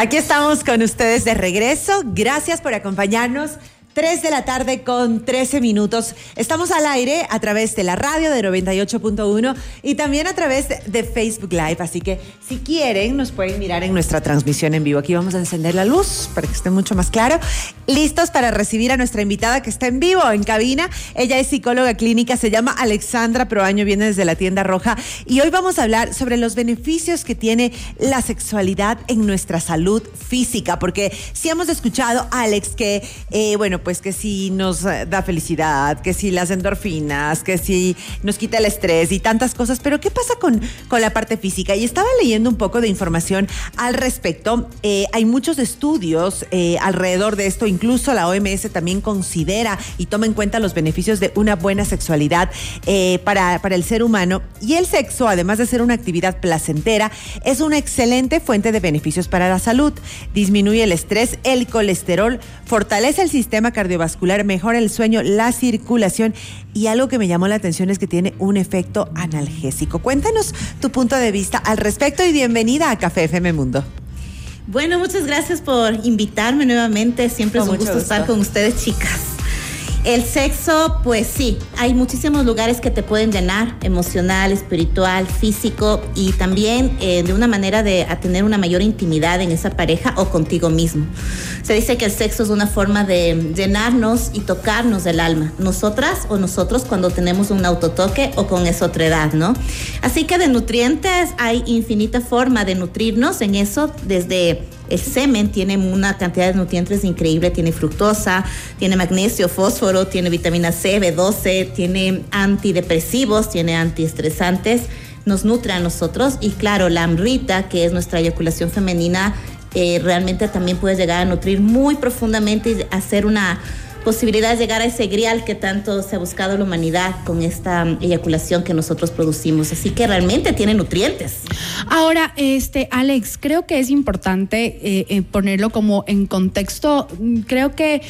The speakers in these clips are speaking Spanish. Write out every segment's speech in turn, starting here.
Aquí estamos con ustedes de regreso. Gracias por acompañarnos. 3 de la tarde con 13 minutos. Estamos al aire a través de la radio de 98.1 y también a través de Facebook Live. Así que si quieren, nos pueden mirar en nuestra transmisión en vivo. Aquí vamos a encender la luz para que esté mucho más claro. Listos para recibir a nuestra invitada que está en vivo en cabina. Ella es psicóloga clínica, se llama Alexandra Proaño, viene desde la tienda roja. Y hoy vamos a hablar sobre los beneficios que tiene la sexualidad en nuestra salud física. Porque si hemos escuchado, Alex, que, eh, bueno, pues que si nos eh, da felicidad, que si las endorfinas, que si nos quita el estrés y tantas cosas, pero ¿qué pasa con, con la parte física? Y estaba leyendo un poco de información al respecto. Eh, hay muchos estudios eh, alrededor de esto, incluso la OMS también considera y toma en cuenta los beneficios de una buena sexualidad para, para el ser humano. Y el sexo, además de ser una actividad placentera, es una excelente fuente de beneficios para la salud. Disminuye el estrés, el colesterol, fortalece el sistema cardiovascular, mejora el sueño, la circulación y algo que me llamó la atención es que tiene un efecto analgésico. Cuéntanos tu punto de vista al respecto y bienvenida a Café FM Mundo. Bueno, muchas gracias por invitarme nuevamente. Siempre es un gusto estar con ustedes, chicas. El sexo, pues sí, hay muchísimos lugares que te pueden llenar, emocional, espiritual, físico y también eh, de una manera de tener una mayor intimidad en esa pareja o contigo mismo. Se dice que el sexo es una forma de llenarnos y tocarnos del alma, nosotras o nosotros cuando tenemos un autotoque o con esa otra edad, ¿no? Así que de nutrientes hay infinita forma de nutrirnos en eso desde el semen tiene una cantidad de nutrientes increíble, tiene fructosa, tiene magnesio, fósforo, tiene vitamina C, B12, tiene antidepresivos, tiene antiestresantes, nos nutre a nosotros. Y claro, la amrita, que es nuestra eyaculación femenina, eh, realmente también puede llegar a nutrir muy profundamente y hacer una posibilidad de llegar a ese grial que tanto se ha buscado la humanidad con esta eyaculación que nosotros producimos. Así que realmente tiene nutrientes. Ahora, este, Alex, creo que es importante eh, eh, ponerlo como en contexto. Creo que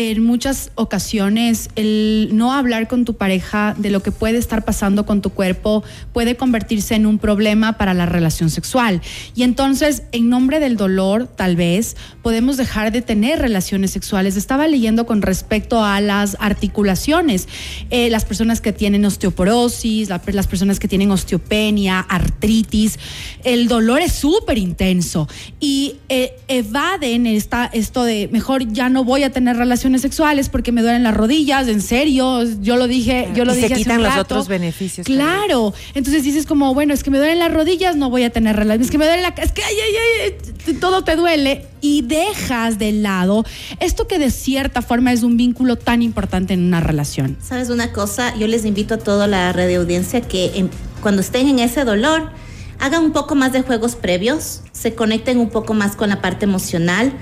en muchas ocasiones el no hablar con tu pareja de lo que puede estar pasando con tu cuerpo puede convertirse en un problema para la relación sexual. Y entonces, en nombre del dolor, tal vez, podemos dejar de tener relaciones sexuales. Estaba leyendo con respecto a las articulaciones, eh, las personas que tienen osteoporosis, las personas que tienen osteopenia, artritis, el dolor es súper intenso y eh, evaden esta, esto de mejor ya no voy a tener relaciones sexuales porque me duelen las rodillas, en serio, yo lo dije, yo lo y dije. Se quitan los otros beneficios. Claro, entonces dices como, bueno, es que me duelen las rodillas, no voy a tener relaciones, es que me duele la, es que ay, ay, ay, todo te duele y dejas de lado esto que de cierta forma es un vínculo tan importante en una relación. ¿Sabes una cosa? Yo les invito a toda la red de audiencia que cuando estén en ese dolor, hagan un poco más de juegos previos, se conecten un poco más con la parte emocional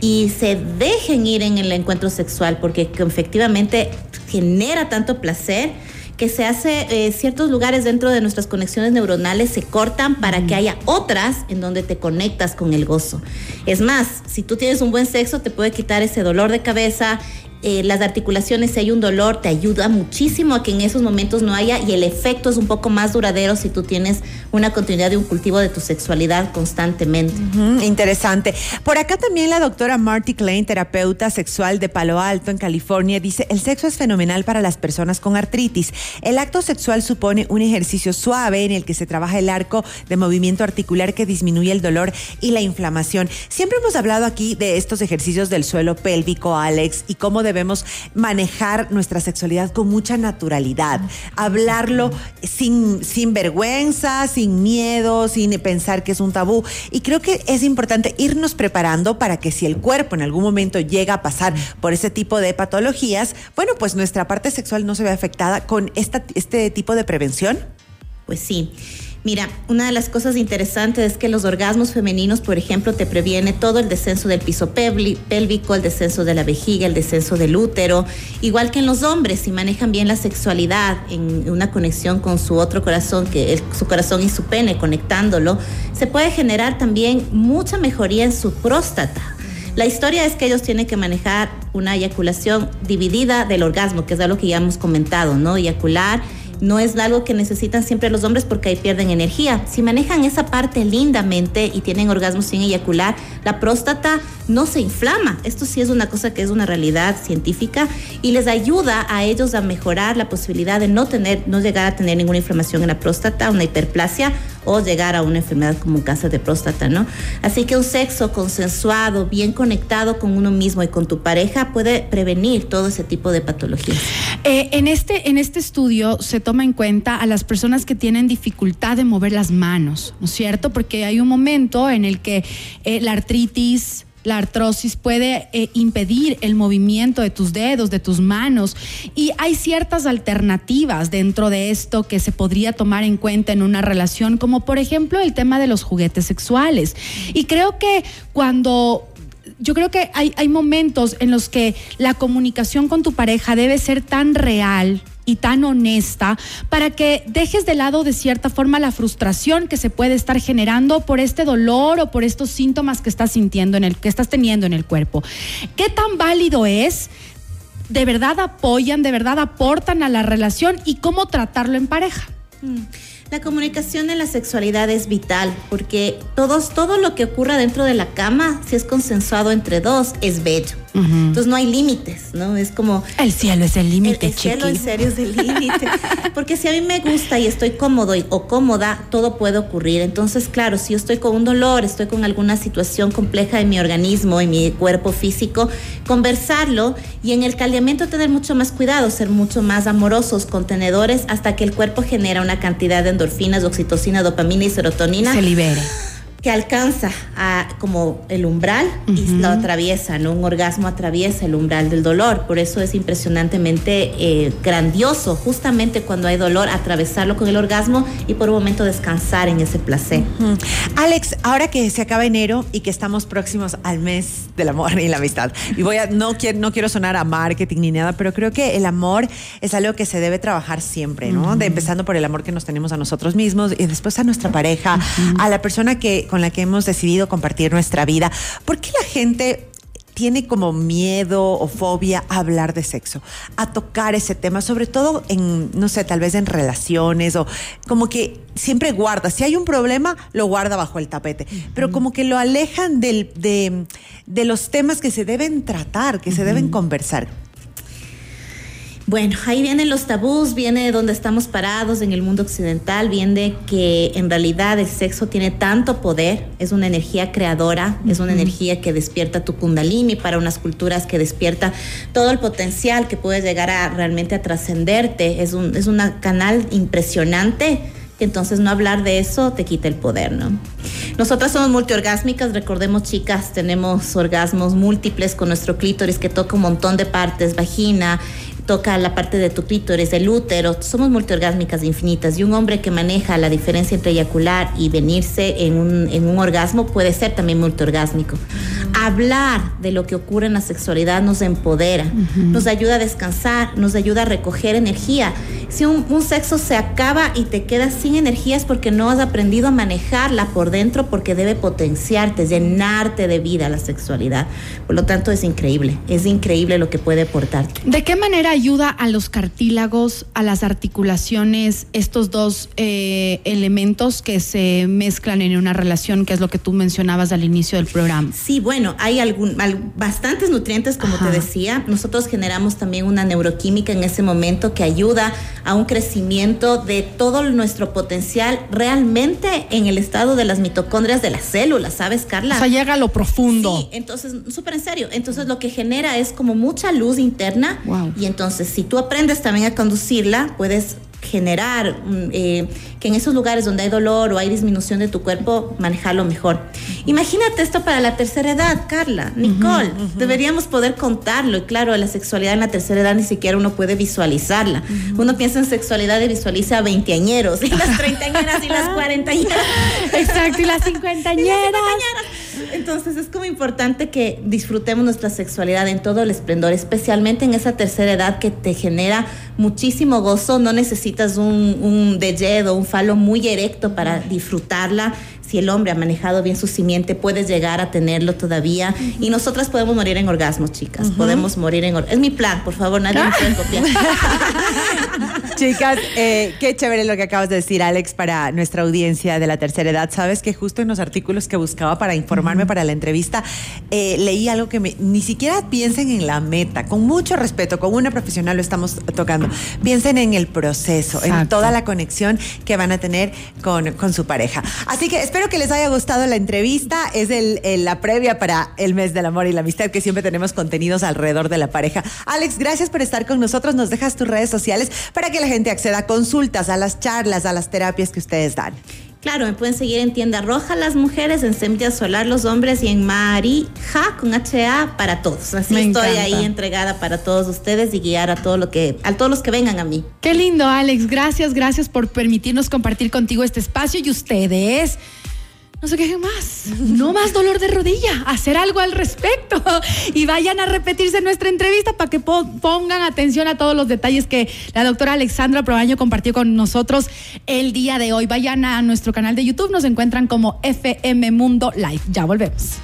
y se dejen ir en el encuentro sexual porque efectivamente genera tanto placer que se hace eh, ciertos lugares dentro de nuestras conexiones neuronales se cortan para que haya otras en donde te conectas con el gozo. Es más, si tú tienes un buen sexo te puede quitar ese dolor de cabeza, eh, las articulaciones, si hay un dolor, te ayuda muchísimo a que en esos momentos no haya y el efecto es un poco más duradero si tú tienes una continuidad de un cultivo de tu sexualidad constantemente. interesante. Por acá también la doctora Marty Klein, terapeuta sexual de Palo Alto en California, dice, el sexo es fenomenal para las personas con artritis. El acto sexual supone un ejercicio suave en el que se trabaja el arco de movimiento articular que disminuye el dolor y la inflamación. Siempre hemos hablado aquí de estos ejercicios del suelo pélvico, Alex, y cómo debemos manejar nuestra sexualidad con mucha naturalidad, hablarlo sin, sin vergüenza, sin miedo, sin pensar que es un tabú. Y creo que es importante irnos preparando para que si el cuerpo en algún momento llega a pasar por ese tipo de patologías, bueno, pues nuestra parte sexual no se ve afectada con esta, este tipo de prevención. Pues sí. Mira, una de las cosas interesantes es que los orgasmos femeninos, por ejemplo, te previene todo el descenso del piso pélvico, el descenso de la vejiga, el descenso del útero, igual que en los hombres, si manejan bien la sexualidad en una conexión con su otro corazón, que es su corazón y su pene, conectándolo, se puede generar también mucha mejoría en su próstata. La historia es que ellos tienen que manejar una eyaculación dividida del orgasmo, que es algo que ya hemos comentado, ¿no? Eyacular no es algo que necesitan siempre los hombres porque ahí pierden energía. Si manejan esa parte lindamente y tienen orgasmos sin eyacular, la próstata no se inflama. Esto sí es una cosa que es una realidad científica y les ayuda a ellos a mejorar la posibilidad de no tener, no llegar a tener ninguna inflamación en la próstata, una hiperplasia o llegar a una enfermedad como un cáncer de próstata, ¿no? Así que un sexo consensuado, bien conectado con uno mismo y con tu pareja puede prevenir todo ese tipo de patologías. Eh, en, este, en este estudio se toma en cuenta a las personas que tienen dificultad de mover las manos, ¿no es cierto? Porque hay un momento en el que eh, la artritis, la artrosis puede eh, impedir el movimiento de tus dedos, de tus manos. Y hay ciertas alternativas dentro de esto que se podría tomar en cuenta en una relación, como por ejemplo el tema de los juguetes sexuales. Y creo que cuando yo creo que hay, hay, momentos en los que la comunicación con tu pareja debe ser tan real y tan honesta para que dejes de lado de cierta forma la frustración que se puede estar generando por este dolor o por estos síntomas que estás sintiendo en el que estás teniendo en el cuerpo. ¿Qué tan válido es? ¿De verdad apoyan, de verdad aportan a la relación y cómo tratarlo en pareja? Mm. La comunicación en la sexualidad es vital porque todos, todo lo que ocurra dentro de la cama, si es consensuado entre dos, es bello. Entonces no hay límites, ¿no? Es como... El cielo es el límite, El, el cielo en serio es el límite. Porque si a mí me gusta y estoy cómodo o cómoda, todo puede ocurrir. Entonces, claro, si yo estoy con un dolor, estoy con alguna situación compleja en mi organismo, en mi cuerpo físico, conversarlo y en el caldeamiento tener mucho más cuidado, ser mucho más amorosos, contenedores, hasta que el cuerpo genera una cantidad de endorfinas, oxitocina, dopamina y serotonina. Se libere que alcanza a, como el umbral y lo atraviesa, ¿no? Un orgasmo atraviesa el umbral del dolor. Por eso es impresionantemente eh, grandioso, justamente cuando hay dolor, atravesarlo con el orgasmo y por un momento descansar en ese placer. Alex, ahora que se acaba enero y que estamos próximos al mes del amor y la amistad, y voy a, no, quiero, no quiero sonar a marketing ni nada, pero creo que el amor es algo que se debe trabajar siempre, ¿no? de, empezando por el amor que nos tenemos a nosotros mismos y después a nuestra pareja, a la persona que con la que hemos decidido compartir nuestra vida. ¿Por qué la gente tiene como miedo o fobia a hablar de sexo, a tocar ese tema, sobre todo en, no sé, tal vez en relaciones o como que siempre guarda, si hay un problema, lo guarda bajo el tapete, pero como que lo alejan del, de, de, los temas que se deben tratar, que se deben conversar. Bueno, ahí vienen los tabús, viene donde estamos parados en el mundo occidental, viene que en realidad el sexo tiene tanto poder, es una energía creadora, es una energía que despierta tu kundalini para unas culturas que despierta todo el potencial que puedes llegar a realmente a trascenderte, es un es una canal impresionante entonces no hablar de eso te quita el poder, ¿no? Nosotras somos multiorgásmicas, recordemos chicas, tenemos orgasmos múltiples con nuestro clítoris que toca un montón de partes, vagina, toca la parte de tu clítoris, el útero, somos multiorgásmicas infinitas y un hombre que maneja la diferencia entre eyacular y venirse en un, en un orgasmo puede ser también multiorgásmico. Hablar de lo que ocurre en la sexualidad nos empodera, nos ayuda a descansar, nos ayuda a recoger energía. Si un, un sexo se acaba y te quedas sin energía es porque no has aprendido a manejarla por dentro porque debe potenciarte, llenarte de vida la sexualidad. Por lo tanto es increíble, es increíble lo que puede aportarte. ¿De qué manera ayuda a los cartílagos, a las articulaciones, estos dos eh, elementos que se mezclan en una relación, que es lo que tú mencionabas al inicio del programa? Sí, bueno, hay algún, bastantes nutrientes, como te decía. Nosotros generamos también una neuroquímica en ese momento que ayuda a un crecimiento de todo nuestro potencial realmente en el estado de las mitocondrias de las células, ¿sabes, Carla? O sea, llega a lo profundo. Sí, entonces, súper en serio. Entonces, lo que genera es como mucha luz interna y entonces entonces, si tú aprendes también a conducirla, puedes generar mm, eh, que en esos lugares donde hay dolor o hay disminución de tu cuerpo, manejarlo mejor. Imagínate esto para la tercera edad, Carla, Nicole. Deberíamos poder contarlo. Y claro, la sexualidad en la tercera edad ni siquiera uno puede visualizarla. Uno piensa en sexualidad y visualiza a veinteañeros, y las treintañeras y las cuarentañeras. Exacto, y las cincuentañeras. Entonces es como importante que disfrutemos nuestra sexualidad en todo el esplendor, especialmente en esa tercera edad que te genera muchísimo gozo. No necesitas un, un o un falo muy erecto para disfrutarla. Si el hombre ha manejado bien su simiente, puedes llegar a tenerlo todavía. Y nosotras podemos morir en orgasmos, chicas. Podemos morir en orgasmos. Es mi plan, por favor, nadie me puede copiar. Chicas, eh, qué chévere lo que acabas de decir, Alex, para nuestra audiencia de la tercera edad. Sabes que justo en los artículos que buscaba para informarme para la entrevista, eh, leí algo que me, ni siquiera piensen en la meta, con mucho respeto, con una profesional lo estamos tocando. Piensen en el proceso, en toda la conexión que van a tener con, con, su pareja. Así que espero que les haya gustado la entrevista. Es el, la previa para el mes del amor y la amistad, que siempre tenemos contenidos alrededor de la pareja. Alex, gracias por estar con nosotros. Nos dejas tus redes sociales para que la gente acceda a consultas, a las charlas, a las terapias que ustedes dan. Claro, me pueden seguir en Tienda Roja las mujeres, en Semilla Solar los hombres y en Marija con HA para todos. Así estoy ahí entregada para todos ustedes y guiar a todo lo que a todos los que vengan a mí. Qué lindo, Alex. Gracias, gracias por permitirnos compartir contigo este espacio y ustedes no se quejen más, no más dolor de rodilla, hacer algo al respecto y vayan a repetirse nuestra entrevista para que pongan atención a todos los detalles que la doctora Alexandra Proaño compartió con nosotros el día de hoy. Vayan a nuestro canal de YouTube, nos encuentran como FM Mundo Live. Ya volvemos.